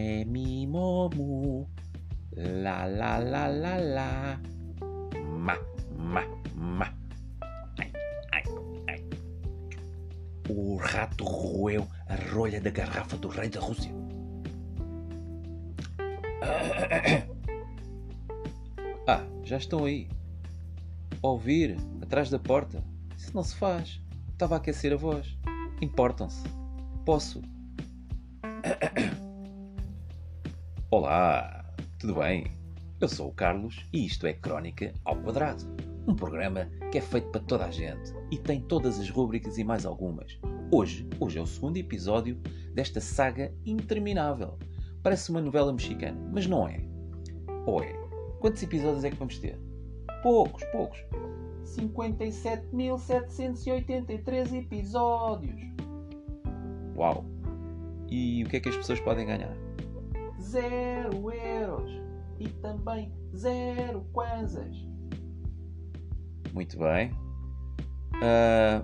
me, mi, mo, mu. La, la, la, la, la. Ma, ma, ma. Ai, ai, ai. O rato roeu a rolha da garrafa do rei da Rússia. Ah, já estão aí. Ouvir, atrás da porta. Isso não se faz. Estava a aquecer a voz. Importam-se. Posso. Olá, tudo bem? Eu sou o Carlos e isto é Crónica ao Quadrado. Um programa que é feito para toda a gente e tem todas as rúbricas e mais algumas. Hoje, hoje é o segundo episódio desta saga interminável. Parece uma novela mexicana, mas não é. Ou é? Quantos episódios é que vamos ter? Poucos, poucos. 57.783 episódios. Uau! E o que é que as pessoas podem ganhar? Zero euros. E também zero kwanzas. Muito bem. Ah,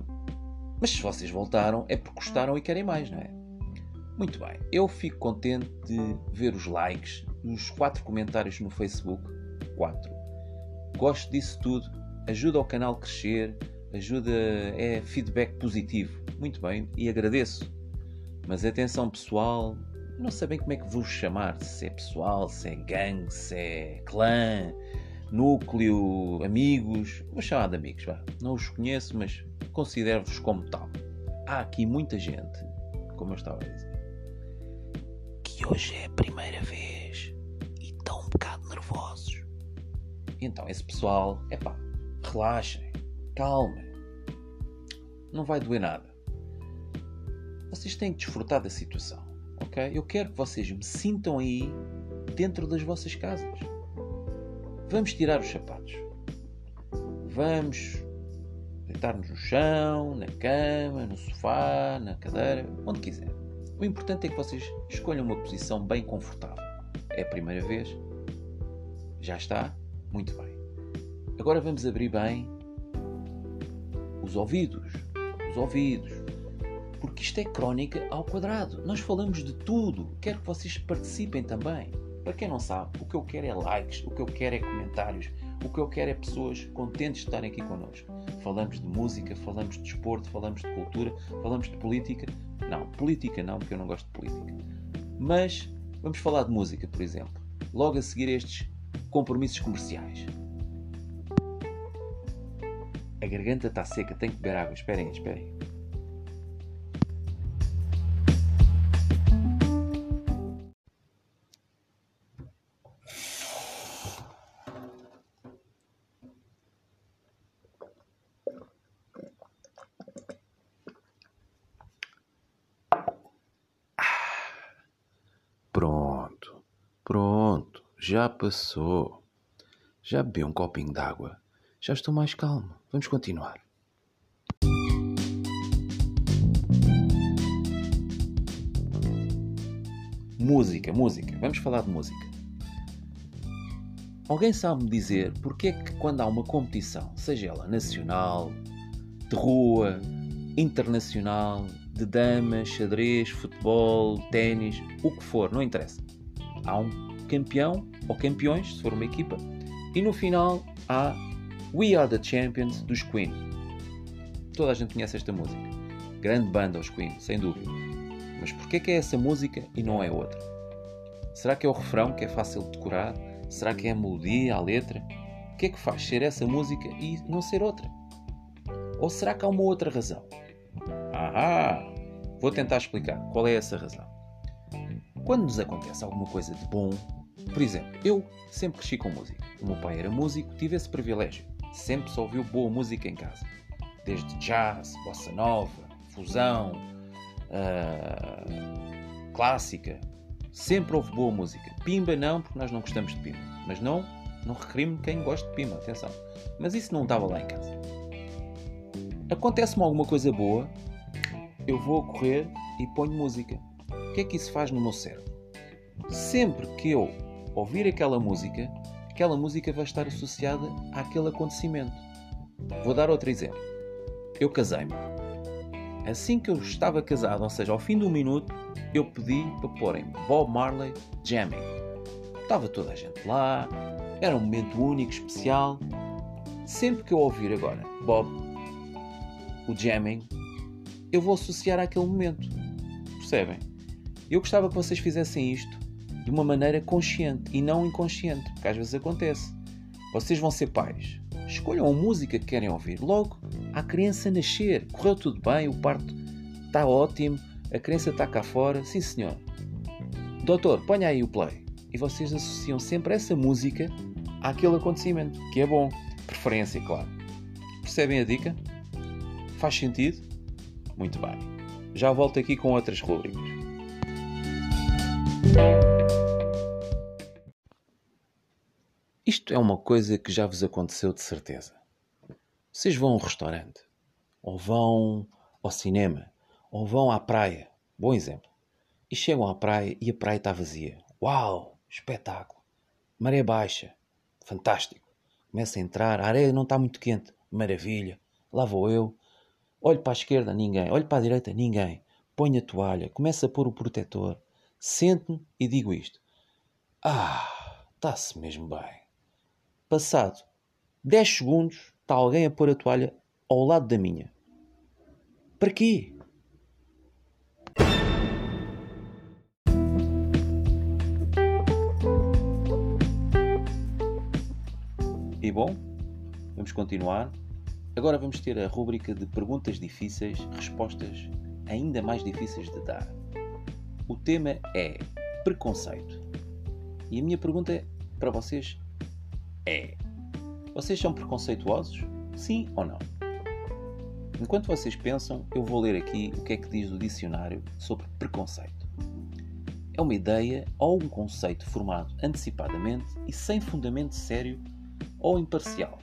mas se vocês voltaram é porque gostaram e querem mais, não é? Muito bem. Eu fico contente de ver os likes, os quatro comentários no Facebook. Quatro. Gosto disso tudo. Ajuda o canal a crescer, ajuda, é feedback positivo. Muito bem, e agradeço. Mas atenção pessoal, não sei bem como é que vos chamar, se é pessoal, se é gangue, se é clã, núcleo, amigos. Vou chamar de amigos, vá. Não os conheço, mas considero-vos como tal. Há aqui muita gente, como eu estava a dizer, que hoje é a primeira vez e estão um bocado nervosos. Então, esse pessoal, é pá, relaxem, calmem. Não vai doer nada. Vocês têm que desfrutar da situação, ok? Eu quero que vocês me sintam aí dentro das vossas casas. Vamos tirar os sapatos. Vamos deitar-nos no chão, na cama, no sofá, na cadeira, onde quiser. O importante é que vocês escolham uma posição bem confortável. É a primeira vez? Já está? Muito bem. Agora vamos abrir bem os ouvidos. Os ouvidos. Porque isto é crónica ao quadrado. Nós falamos de tudo. Quero que vocês participem também. Para quem não sabe, o que eu quero é likes, o que eu quero é comentários, o que eu quero é pessoas contentes de estarem aqui connosco. Falamos de música, falamos de desporto, falamos de cultura, falamos de política. Não, política não, porque eu não gosto de política. Mas vamos falar de música, por exemplo. Logo a seguir estes compromissos comerciais. A garganta está seca, tenho que beber água. Esperem, esperem. Pronto, já passou. Já bebi um copinho d'água. Já estou mais calmo. Vamos continuar. Música, música. Vamos falar de música. Alguém sabe me dizer porque é que quando há uma competição, seja ela nacional, de rua, internacional, de damas, xadrez, futebol, ténis, o que for, não interessa. Há um campeão ou campeões, se for uma equipa, e no final há We Are the Champions dos Queen. Toda a gente conhece esta música. Grande banda os Queen, sem dúvida. Mas porquê que é essa música e não é outra? Será que é o refrão que é fácil de decorar? Será que é a melodia, a letra? O que é que faz ser essa música e não ser outra? Ou será que há uma outra razão? Ah, vou tentar explicar qual é essa razão. Quando nos acontece alguma coisa de bom, por exemplo, eu sempre cresci com música. O meu pai era músico, tive esse privilégio. Sempre só ouviu boa música em casa. Desde jazz, bossa nova, fusão, uh, clássica. Sempre houve boa música. Pimba não, porque nós não gostamos de pimba. Mas não, não recrimo quem gosta de pimba, atenção. Mas isso não estava lá em casa. Acontece-me alguma coisa boa, eu vou correr e ponho música. Que é que isso faz no meu cérebro? Sempre que eu ouvir aquela música, aquela música vai estar associada àquele acontecimento. Vou dar outro exemplo. Eu casei-me. assim que eu estava casado, ou seja, ao fim do minuto, eu pedi para porem Bob Marley Jamming. Estava toda a gente lá, era um momento único, especial. Sempre que eu ouvir agora Bob, o jamming, eu vou associar àquele momento. Percebem? Eu gostava que vocês fizessem isto de uma maneira consciente e não inconsciente, porque às vezes acontece. Vocês vão ser pais, escolham a música que querem ouvir. Logo, a criança nascer, correu tudo bem, o parto está ótimo, a criança está cá fora, sim senhor. Doutor, ponha aí o play. E vocês associam sempre essa música àquele acontecimento, que é bom. Preferência, claro. Percebem a dica? Faz sentido? Muito bem. Já volto aqui com outras rubricas. Isto é uma coisa que já vos aconteceu de certeza. Vocês vão a um restaurante, ou vão ao cinema, ou vão à praia. Bom exemplo. E chegam à praia e a praia está vazia. Uau! Espetáculo! Maré baixa. Fantástico. Começa a entrar, a areia não está muito quente. Maravilha. Lá vou eu. Olho para a esquerda, ninguém. Olho para a direita, ninguém. Ponho a toalha, começo a pôr o protetor. Sento-me e digo isto. Ah, está-se mesmo bem. Passado 10 segundos, está alguém a pôr a toalha ao lado da minha. Para quê? E bom, vamos continuar. Agora vamos ter a rúbrica de perguntas difíceis, respostas ainda mais difíceis de dar. O tema é preconceito. E a minha pergunta para vocês é: vocês são preconceituosos? Sim ou não? Enquanto vocês pensam, eu vou ler aqui o que é que diz o dicionário sobre preconceito. É uma ideia ou um conceito formado antecipadamente e sem fundamento sério ou imparcial.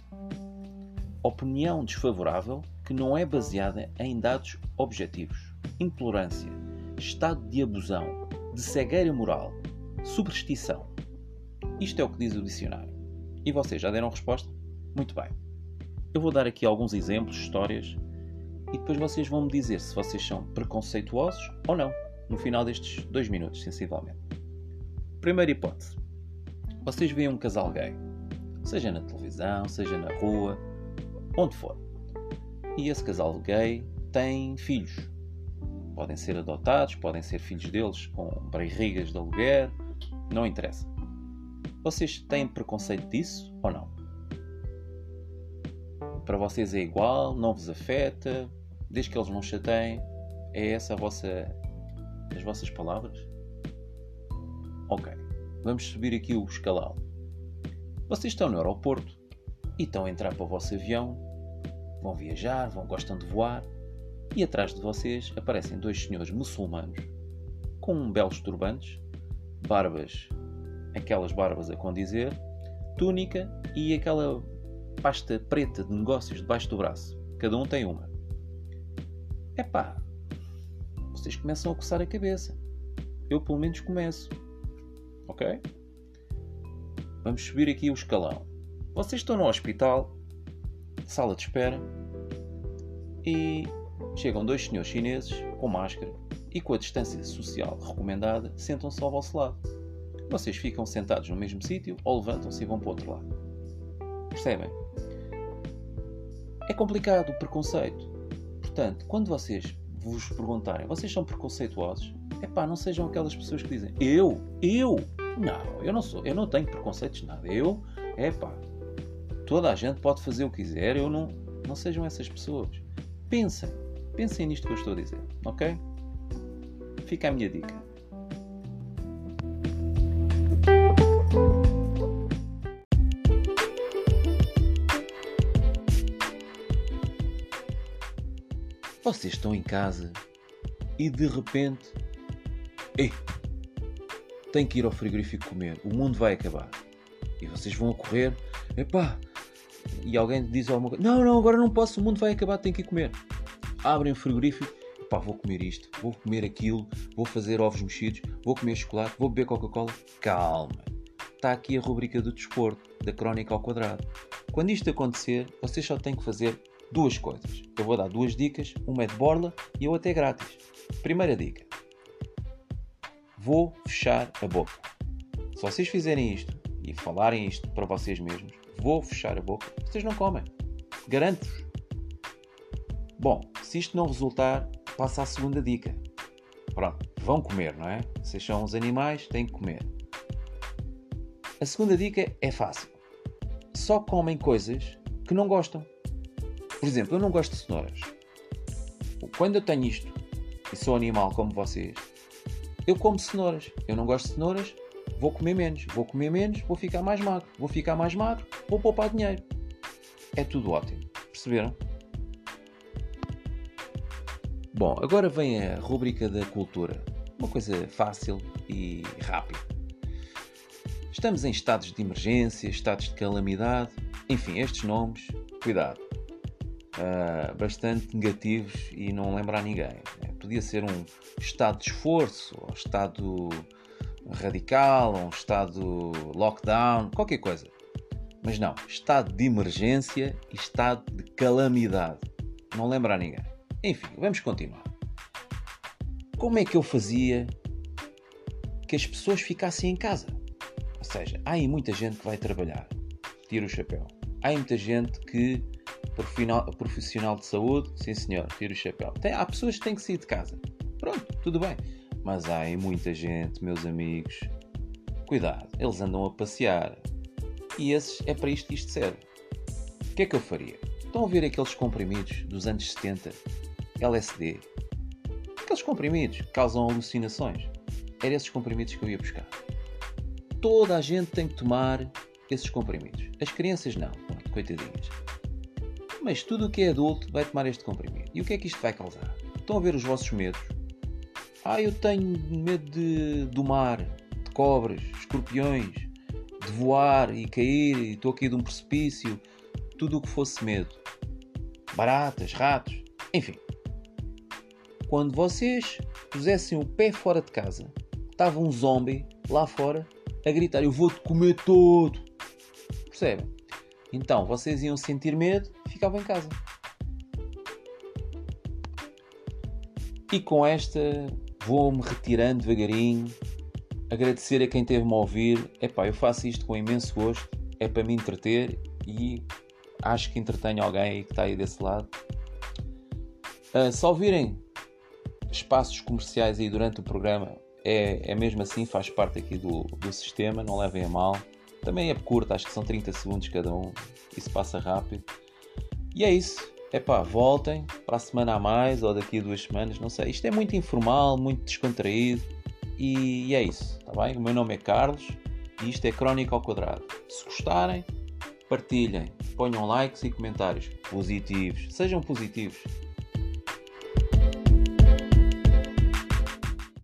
Opinião desfavorável que não é baseada em dados objetivos. Intolerância, estado de abusão, de cegueira moral, superstição. Isto é o que diz o dicionário. E vocês já deram resposta? Muito bem. Eu vou dar aqui alguns exemplos, histórias, e depois vocês vão me dizer se vocês são preconceituosos ou não, no final destes dois minutos, sensivelmente. Primeira hipótese. Vocês veem um casal gay, seja na televisão, seja na rua, onde for. E esse casal gay tem filhos. Podem ser adotados, podem ser filhos deles com barrigas de aluguer, não interessa. Vocês têm preconceito disso ou não? Para vocês é igual, não vos afeta, desde que eles não chateiem, é essa a vossa, as vossas palavras? Ok, vamos subir aqui o escalão. Vocês estão no aeroporto e estão a entrar para o vosso avião, vão viajar, vão gostam de voar, e atrás de vocês aparecem dois senhores muçulmanos com belos turbantes, barbas aquelas barbas a condizer, túnica e aquela pasta preta de negócios debaixo do braço. Cada um tem uma. Epá, vocês começam a coçar a cabeça. Eu pelo menos começo. Ok? Vamos subir aqui o escalão. Vocês estão no hospital, sala de espera, e chegam dois senhores chineses com máscara e com a distância social recomendada sentam-se ao vosso lado. Vocês ficam sentados no mesmo sítio ou levantam-se e vão para o outro lado. Percebem? É complicado o preconceito. Portanto, quando vocês vos perguntarem, vocês são preconceituosos? É pá, não sejam aquelas pessoas que dizem, eu, eu, não, eu não sou, eu não tenho preconceitos nada. Eu, é pá, toda a gente pode fazer o que quiser, eu não, não sejam essas pessoas. Pensem, pensem nisto que eu estou a dizer, ok? Fica a minha dica. Vocês estão em casa e de repente. Ei! Tenho que ir ao frigorífico comer, o mundo vai acabar. E vocês vão a correr, epá! E alguém diz alguma coisa: Não, não, agora não posso, o mundo vai acabar, tenho que ir comer. Abrem o frigorífico, epá, vou comer isto, vou comer aquilo, vou fazer ovos mexidos, vou comer chocolate, vou beber Coca-Cola. Calma! Está aqui a rubrica do desporto, da crónica ao quadrado. Quando isto acontecer, vocês só têm que fazer duas coisas. Eu vou dar duas dicas, uma é de borla e a outra é grátis. Primeira dica: vou fechar a boca. Se vocês fizerem isto e falarem isto para vocês mesmos, vou fechar a boca, vocês não comem. Garanto-vos. Bom, se isto não resultar, passa à segunda dica. Pronto, vão comer, não é? Vocês são os animais, têm que comer. A segunda dica é fácil. Só comem coisas que não gostam. Por exemplo, eu não gosto de cenouras. Quando eu tenho isto e sou animal como vocês, eu como cenouras. Eu não gosto de cenouras, vou comer menos. Vou comer menos, vou ficar mais magro. Vou ficar mais magro, vou poupar dinheiro. É tudo ótimo. Perceberam? Bom, agora vem a rubrica da cultura. Uma coisa fácil e rápida. Estamos em estados de emergência, estados de calamidade, enfim, estes nomes, cuidado uh, bastante negativos e não lembra a ninguém. Né? Podia ser um estado de esforço, ou estado radical, ou um estado lockdown, qualquer coisa. Mas não, estado de emergência e estado de calamidade. Não lembra a ninguém. Enfim, vamos continuar. Como é que eu fazia que as pessoas ficassem em casa? Ou seja, há aí muita gente que vai trabalhar, tira o chapéu. Há aí muita gente que profissional de saúde, sim senhor, tira o chapéu. Tem, há pessoas que têm que sair de casa. Pronto, tudo bem. Mas há muita gente, meus amigos, cuidado, eles andam a passear. E esses, é para isto que isto serve. O que é que eu faria? Estão a ver aqueles comprimidos dos anos 70? LSD? Aqueles comprimidos que causam alucinações. Eram esses comprimidos que eu ia buscar. Toda a gente tem que tomar esses comprimidos. As crianças não, coitadinhas. Mas tudo o que é adulto vai tomar este comprimido. E o que é que isto vai causar? Estão a ver os vossos medos? Ah, eu tenho medo de, do mar, de cobras, escorpiões, de voar e cair, e estou aqui de um precipício. Tudo o que fosse medo. Baratas, ratos, enfim. Quando vocês pusessem o pé fora de casa, estava um zombie lá fora a gritar: Eu vou-te comer todo. Percebem? Então vocês iam sentir medo ficava em casa. E com esta vou-me retirando devagarinho. Agradecer a quem teve-me a ouvir. Epá, eu faço isto com imenso gosto. É para me entreter e acho que entretenho alguém que está aí desse lado. Uh, ouvirem espaços comerciais aí durante o programa, é, é mesmo assim, faz parte aqui do, do sistema, não levem a mal. Também é curto, acho que são 30 segundos cada um, isso passa rápido. E é isso. É pá, voltem para a semana a mais ou daqui a duas semanas, não sei. Isto é muito informal, muito descontraído e, e é isso, tá bem? O meu nome é Carlos e isto é Crónica ao Quadrado. Se gostarem, partilhem, ponham likes e comentários positivos, sejam positivos.